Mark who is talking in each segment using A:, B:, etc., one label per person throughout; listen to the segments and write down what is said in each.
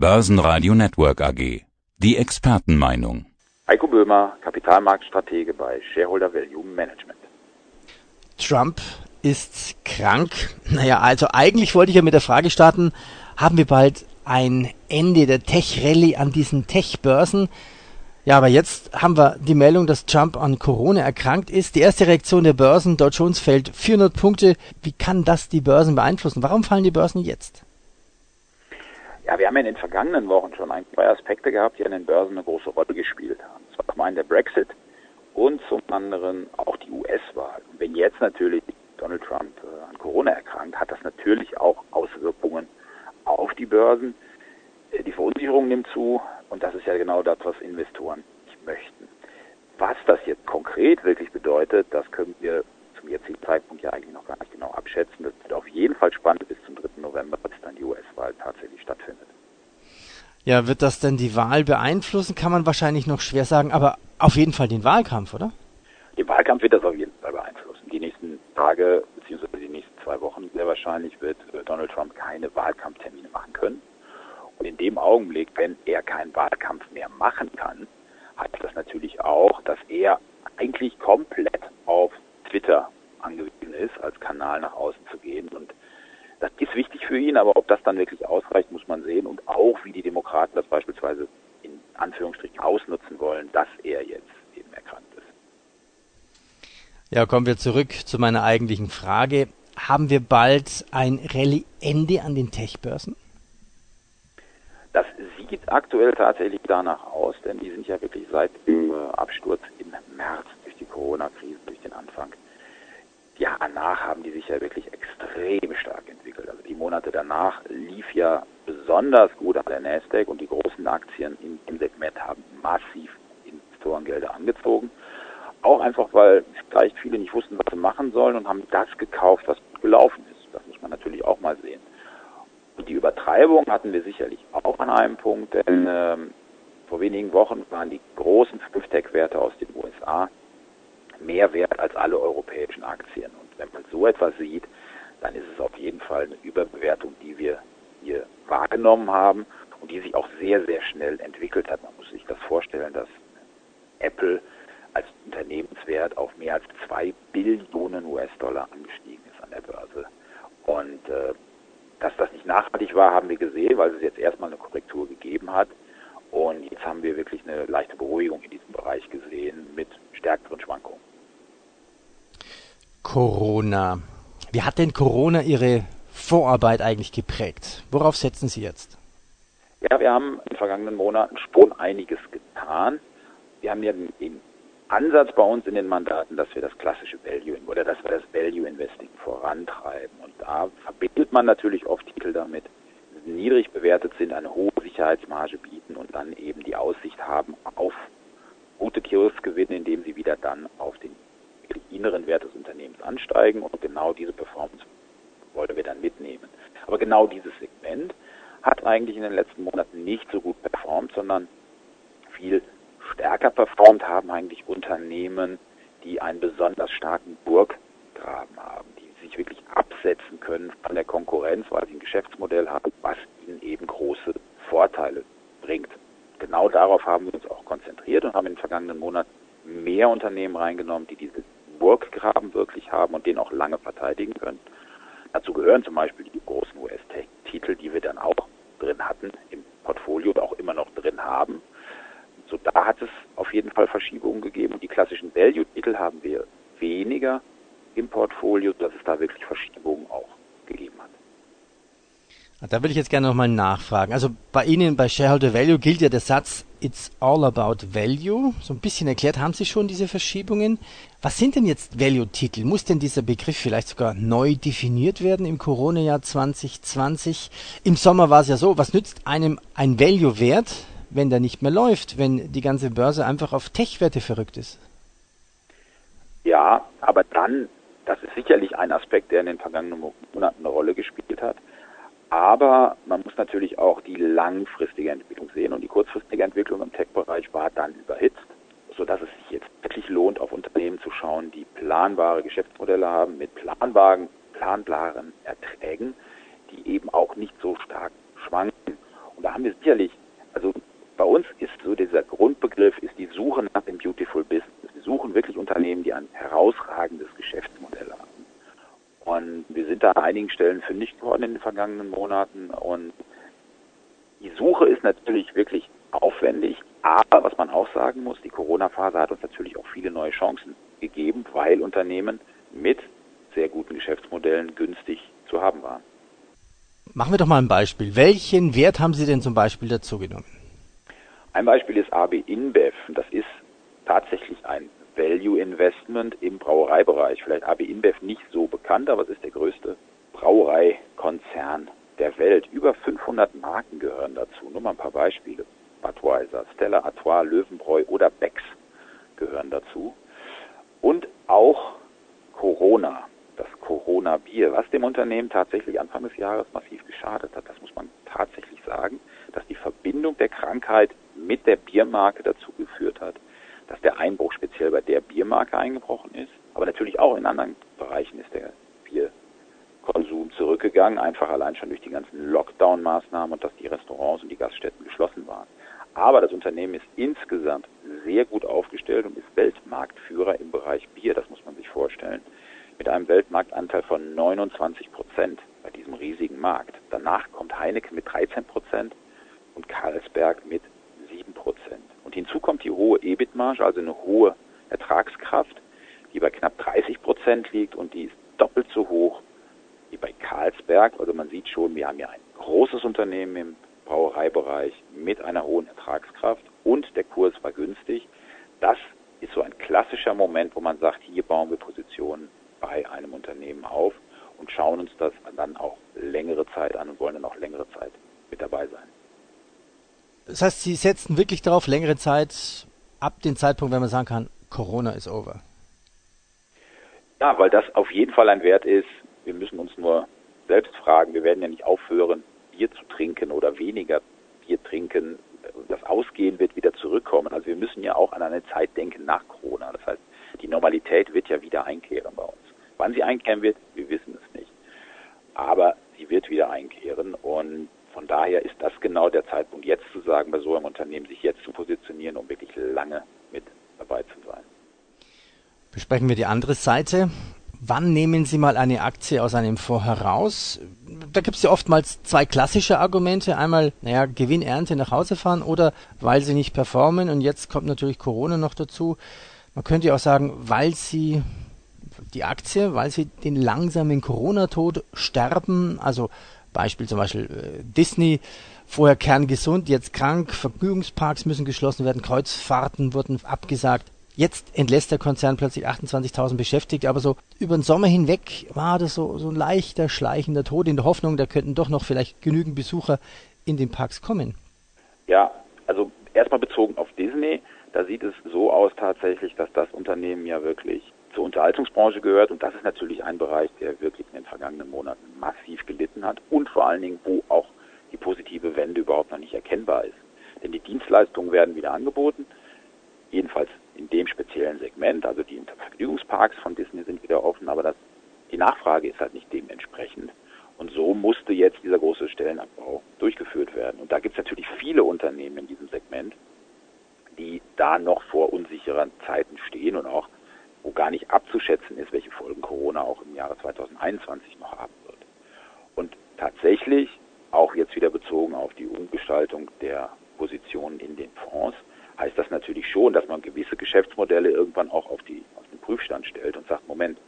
A: Börsenradio Network AG. Die Expertenmeinung.
B: Heiko Böhmer, Kapitalmarktstratege bei Shareholder Value Management.
C: Trump ist krank. Naja, also eigentlich wollte ich ja mit der Frage starten, haben wir bald ein Ende der Tech-Rallye an diesen Tech-Börsen? Ja, aber jetzt haben wir die Meldung, dass Trump an Corona erkrankt ist. Die erste Reaktion der Börsen, Dow Jones fällt 400 Punkte. Wie kann das die Börsen beeinflussen? Warum fallen die Börsen jetzt?
B: Ja, wir haben in den vergangenen Wochen schon ein, zwei Aspekte gehabt, die an den Börsen eine große Rolle gespielt haben. Das war zum einen der Brexit und zum anderen auch die US-Wahl. Wenn jetzt natürlich Donald Trump äh, an Corona erkrankt, hat das natürlich auch Auswirkungen auf die Börsen. Äh, die Verunsicherung nimmt zu und das ist ja genau das, was Investoren nicht möchten. Was das jetzt konkret wirklich bedeutet, das können wir zum jetzigen Zeitpunkt ja eigentlich noch gar nicht genau abschätzen. Das wird auf jeden Fall spannend bis zum 3. November, bis dann die US-Wahl tatsächlich stattfindet.
C: Ja, wird das denn die Wahl beeinflussen? Kann man wahrscheinlich noch schwer sagen, aber auf jeden Fall den Wahlkampf, oder?
B: Den Wahlkampf wird das auf jeden Fall beeinflussen. Die nächsten Tage beziehungsweise die nächsten zwei Wochen sehr wahrscheinlich wird äh, Donald Trump keine Wahlkampftermine machen können. Und in dem Augenblick, wenn er keinen Wahlkampf mehr machen kann, heißt das natürlich auch, dass er eigentlich komplett auf Twitter angewiesen ist, als Kanal nach außen zu gehen. Und das ist wichtig für ihn, aber ob das dann wirklich ausreicht, muss man sehen. Und auch, wie die Demokraten das beispielsweise in Anführungsstrichen ausnutzen wollen, dass er jetzt eben erkrankt ist.
C: Ja, kommen wir zurück zu meiner eigentlichen Frage. Haben wir bald ein Rallye-Ende an den Tech-Börsen?
B: Das sieht aktuell tatsächlich danach aus, denn die sind ja wirklich seit dem äh, Absturz im März durch die Corona-Krise, durch Anfang. Ja, danach haben die sich ja wirklich extrem stark entwickelt. Also die Monate danach lief ja besonders gut an der Nasdaq und die großen Aktien in dem Segment haben massiv Investorengelder angezogen. Auch einfach, weil vielleicht viele nicht wussten, was sie machen sollen und haben das gekauft, was gelaufen ist. Das muss man natürlich auch mal sehen. Und die Übertreibung hatten wir sicherlich auch an einem Punkt, denn ähm, vor wenigen Wochen waren die großen Fünf-Tech-Werte aus den USA mehr wert als alle europäischen Aktien. Und wenn man so etwas sieht, dann ist es auf jeden Fall eine Überbewertung, die wir hier wahrgenommen haben und die sich auch sehr, sehr schnell entwickelt hat. Man muss sich das vorstellen, dass Apple als Unternehmenswert auf mehr als zwei Billionen US-Dollar angestiegen ist an der Börse. Und äh, dass das nicht nachhaltig war, haben wir gesehen, weil es jetzt erstmal eine Korrektur gegeben hat. Und jetzt haben wir wirklich eine leichte Beruhigung in diesem Bereich gesehen mit stärkeren Schwankungen.
C: Corona. Wie hat denn Corona Ihre Vorarbeit eigentlich geprägt? Worauf setzen Sie jetzt?
B: Ja, wir haben in den vergangenen Monaten schon einiges getan. Wir haben ja den Ansatz bei uns in den Mandaten, dass wir das klassische Value oder dass wir das Value Investing vorantreiben. Und da verbindet man natürlich oft Titel damit, die niedrig bewertet sind, eine hohe Sicherheitsmarge bieten und dann eben die Aussicht haben auf gute Kursgewinne, indem sie wieder dann auf den inneren Wert des Unternehmens ansteigen. Und genau diese Performance wollen wir dann mitnehmen. Aber genau dieses Segment hat eigentlich in den letzten Monaten nicht so gut performt, sondern viel stärker performt haben eigentlich Unternehmen, die einen besonders starken Burggraben haben, die sich wirklich absetzen können von der Konkurrenz, weil sie ein Geschäftsmodell haben, was ihnen eben große Vorteile bringt. Genau darauf haben wir uns auch konzentriert und haben in den vergangenen Monaten mehr Unternehmen reingenommen, die diese Burggraben wirklich haben und den auch lange verteidigen können. Dazu gehören zum Beispiel die großen US-Titel, die wir dann auch drin hatten im Portfolio und auch immer noch drin haben. So, da hat es auf jeden Fall Verschiebungen gegeben. Die klassischen Value-Titel haben wir weniger im Portfolio, dass es da wirklich Verschiebungen auch gegeben hat.
C: Da will ich jetzt gerne nochmal nachfragen. Also bei Ihnen bei Shareholder Value gilt ja der Satz It's all about value. So ein bisschen erklärt haben Sie schon diese Verschiebungen. Was sind denn jetzt Value-Titel? Muss denn dieser Begriff vielleicht sogar neu definiert werden im Corona-Jahr 2020? Im Sommer war es ja so, was nützt einem ein Value-Wert, wenn der nicht mehr läuft, wenn die ganze Börse einfach auf Tech-Werte verrückt ist?
B: Ja, aber dann, das ist sicherlich ein Aspekt, der in den vergangenen Monaten eine Rolle gespielt hat. Aber man muss natürlich auch die langfristige Entwicklung sehen und die kurzfristige Entwicklung im Tech-Bereich war dann überhitzt, sodass es sich jetzt wirklich lohnt, auf Unternehmen zu schauen, die planbare Geschäftsmodelle haben mit planbaren, planbaren Erträgen, die eben auch nicht so stark schwanken. Und da haben wir sicherlich, also bei uns ist so dieser Grundbegriff, ist die Suche nach dem Beautiful Business. Wir suchen wirklich Unternehmen, die ein herausragendes wir sind da an einigen Stellen fündig geworden in den vergangenen Monaten. Und die Suche ist natürlich wirklich aufwendig, aber was man auch sagen muss, die Corona-Phase hat uns natürlich auch viele neue Chancen gegeben, weil Unternehmen mit sehr guten Geschäftsmodellen günstig zu haben waren.
C: Machen wir doch mal ein Beispiel. Welchen Wert haben Sie denn zum Beispiel dazu genommen?
B: Ein Beispiel ist AB InBev. Das ist tatsächlich ein Value Investment im Brauereibereich. Vielleicht AB InBev nicht so bekannt, aber es ist der größte Brauereikonzern der Welt. Über 500 Marken gehören dazu. Nur mal ein paar Beispiele. Budweiser, Stella Artois, Löwenbräu oder Becks gehören dazu. Und auch Corona, das Corona-Bier, was dem Unternehmen tatsächlich Anfang des Jahres massiv geschadet hat. Das muss man tatsächlich sagen, dass die Verbindung der Krankheit mit der Biermarke dazu geführt hat, dass der Einbruch speziell bei der Biermarke eingebrochen ist. Aber natürlich auch in anderen Bereichen ist der Bierkonsum zurückgegangen, einfach allein schon durch die ganzen Lockdown-Maßnahmen und dass die Restaurants und die Gaststätten geschlossen waren. Aber das Unternehmen ist insgesamt sehr gut aufgestellt und ist Weltmarktführer im Bereich Bier, das muss man sich vorstellen, mit einem Weltmarktanteil von 29 Prozent bei diesem riesigen Markt. Danach kommt Heineken mit 13 Prozent und Carlsberg mit 7 Prozent. Und hinzu kommt die hohe EBIT-Marge, also eine hohe Ertragskraft, die bei knapp 30 Prozent liegt und die ist doppelt so hoch wie bei Carlsberg. Also man sieht schon, wir haben ja ein großes Unternehmen im Brauereibereich mit einer hohen Ertragskraft und der Kurs war günstig. Das ist so ein klassischer Moment, wo man sagt, hier bauen wir Positionen bei einem Unternehmen auf und schauen uns das dann auch längere Zeit an und wollen dann auch längere Zeit mit dabei sein.
C: Das heißt, Sie setzen wirklich darauf, längere Zeit ab dem Zeitpunkt, wenn man sagen kann, Corona ist over.
B: Ja, weil das auf jeden Fall ein Wert ist. Wir müssen uns nur selbst fragen. Wir werden ja nicht aufhören, Bier zu trinken oder weniger Bier trinken. Das Ausgehen wird wieder zurückkommen. Also wir müssen ja auch an eine Zeit denken nach Corona. Das heißt, die Normalität wird ja wieder einkehren bei uns. Wann sie einkehren wird, wir wissen es nicht. Aber sie wird wieder einkehren und daher ist das genau der Zeitpunkt, jetzt zu sagen, bei so einem Unternehmen sich jetzt zu positionieren, um wirklich lange mit dabei zu sein.
C: Besprechen wir die andere Seite. Wann nehmen Sie mal eine Aktie aus einem Fonds heraus? Da gibt es ja oftmals zwei klassische Argumente. Einmal, naja, Gewinn, Ernte nach Hause fahren oder weil sie nicht performen. Und jetzt kommt natürlich Corona noch dazu. Man könnte ja auch sagen, weil sie die Aktie, weil sie den langsamen Corona-Tod sterben. Also Beispiel zum Beispiel äh, Disney, vorher kerngesund, jetzt krank, Vergnügungsparks müssen geschlossen werden, Kreuzfahrten wurden abgesagt. Jetzt entlässt der Konzern plötzlich 28.000 Beschäftigte, aber so über den Sommer hinweg war das so, so ein leichter, schleichender Tod in der Hoffnung, da könnten doch noch vielleicht genügend Besucher in den Parks kommen.
B: Ja, also erstmal bezogen auf Disney, da sieht es so aus tatsächlich, dass das Unternehmen ja wirklich zur Unterhaltungsbranche gehört und das ist natürlich ein Bereich, der wirklich in den vergangenen Monaten massiv gelitten hat und vor allen Dingen, wo auch die positive Wende überhaupt noch nicht erkennbar ist. Denn die Dienstleistungen werden wieder angeboten, jedenfalls in dem speziellen Segment. Also die Vergnügungsparks von Disney sind wieder offen, aber das, die Nachfrage ist halt nicht dementsprechend. Und so musste jetzt dieser große Stellenabbau durchgeführt werden. Und da gibt es natürlich viele Unternehmen in diesem Segment, die da noch vor unsicheren Zeiten stehen und auch, wo gar nicht abzuschätzen ist, welche Folgen Corona auch im Jahre 2021 noch haben wird. Und tatsächlich, auch jetzt wieder bezogen auf die Umgestaltung der Positionen in den Fonds, heißt das natürlich schon, dass man gewisse Geschäftsmodelle irgendwann auch auf, die, auf den Prüfstand stellt und sagt, Moment,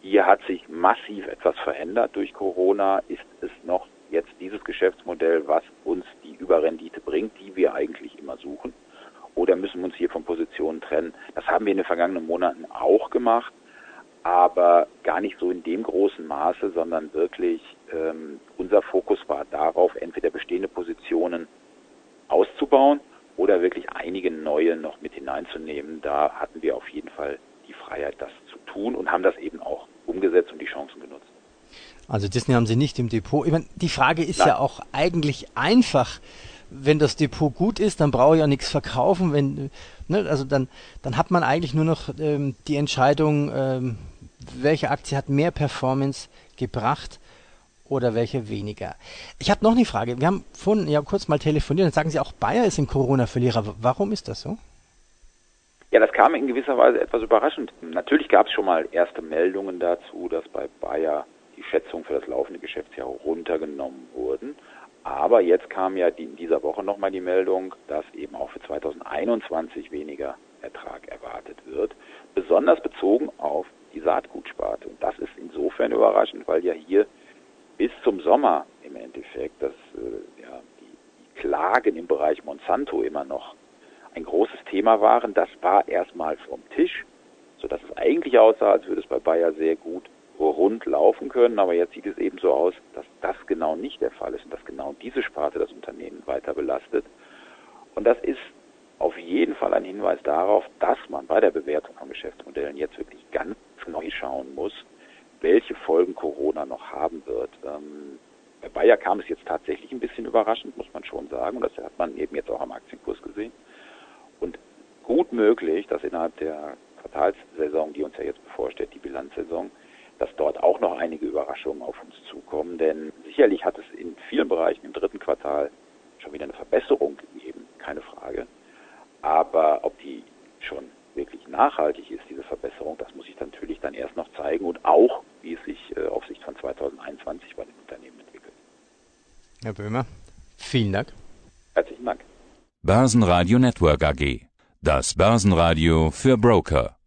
B: hier hat sich massiv etwas verändert durch Corona, ist es noch jetzt dieses Geschäftsmodell, was uns die Überrendite bringt, die wir eigentlich immer suchen? Oder müssen wir uns hier von Positionen trennen? Das haben wir in den vergangenen Monaten auch gemacht, aber gar nicht so in dem großen Maße, sondern wirklich ähm, unser Fokus war darauf, entweder bestehende Positionen auszubauen oder wirklich einige neue noch mit hineinzunehmen. Da hatten wir auf jeden Fall die Freiheit, das zu tun und haben das eben auch umgesetzt und die Chancen genutzt.
C: Also Disney haben Sie nicht im Depot. Ich meine, die Frage ist Nein. ja auch eigentlich einfach. Wenn das Depot gut ist, dann brauche ich ja nichts verkaufen. Wenn, ne, also dann, dann hat man eigentlich nur noch ähm, die Entscheidung, ähm, welche Aktie hat mehr Performance gebracht oder welche weniger? Ich habe noch eine Frage. Wir haben vorhin ja kurz mal telefoniert und sagen Sie auch, Bayer ist ein Corona-Verlierer. Warum ist das so?
B: Ja, das kam in gewisser Weise etwas überraschend. Natürlich gab es schon mal erste Meldungen dazu, dass bei Bayer die Schätzungen für das laufende Geschäftsjahr runtergenommen wurden. Aber jetzt kam ja in dieser Woche nochmal die Meldung, dass eben auch für 2021 weniger Ertrag erwartet wird, besonders bezogen auf die Saatgutsparte. Und das ist insofern überraschend, weil ja hier bis zum Sommer im Endeffekt dass äh, ja, die, die Klagen im Bereich Monsanto immer noch ein großes Thema waren. Das war erstmal vom Tisch, sodass es eigentlich aussah, als würde es bei Bayer sehr gut rund laufen können. Aber jetzt sieht es eben so aus, dass das genau nicht der Fall ist und dass genau diese Sparte das Unternehmen weiter belastet. Und das ist auf jeden Fall ein Hinweis darauf, dass man bei der Bewertung von Geschäftsmodellen jetzt wirklich ganz neu schauen muss, welche Folgen Corona noch haben wird. Ähm, bei Bayer kam es jetzt tatsächlich ein bisschen überraschend, muss man schon sagen. Und das hat man eben jetzt auch am Aktienkurs gesehen. Und gut möglich, dass innerhalb der Quartalssaison, die uns ja jetzt bevorsteht, die Bilanzsaison, dass dort auch noch einige Überraschungen auf uns zukommen. Denn sicherlich hat es in vielen Bereichen im dritten Quartal schon wieder eine Verbesserung gegeben, keine Frage. Aber ob die schon wirklich nachhaltig ist, diese Verbesserung, das muss sich natürlich dann erst noch zeigen und auch, wie es sich äh, auf Sicht von 2021 bei den Unternehmen entwickelt.
C: Herr Böhmer, vielen Dank.
B: Herzlichen Dank.
A: Börsenradio Network AG. Das Börsenradio für Broker.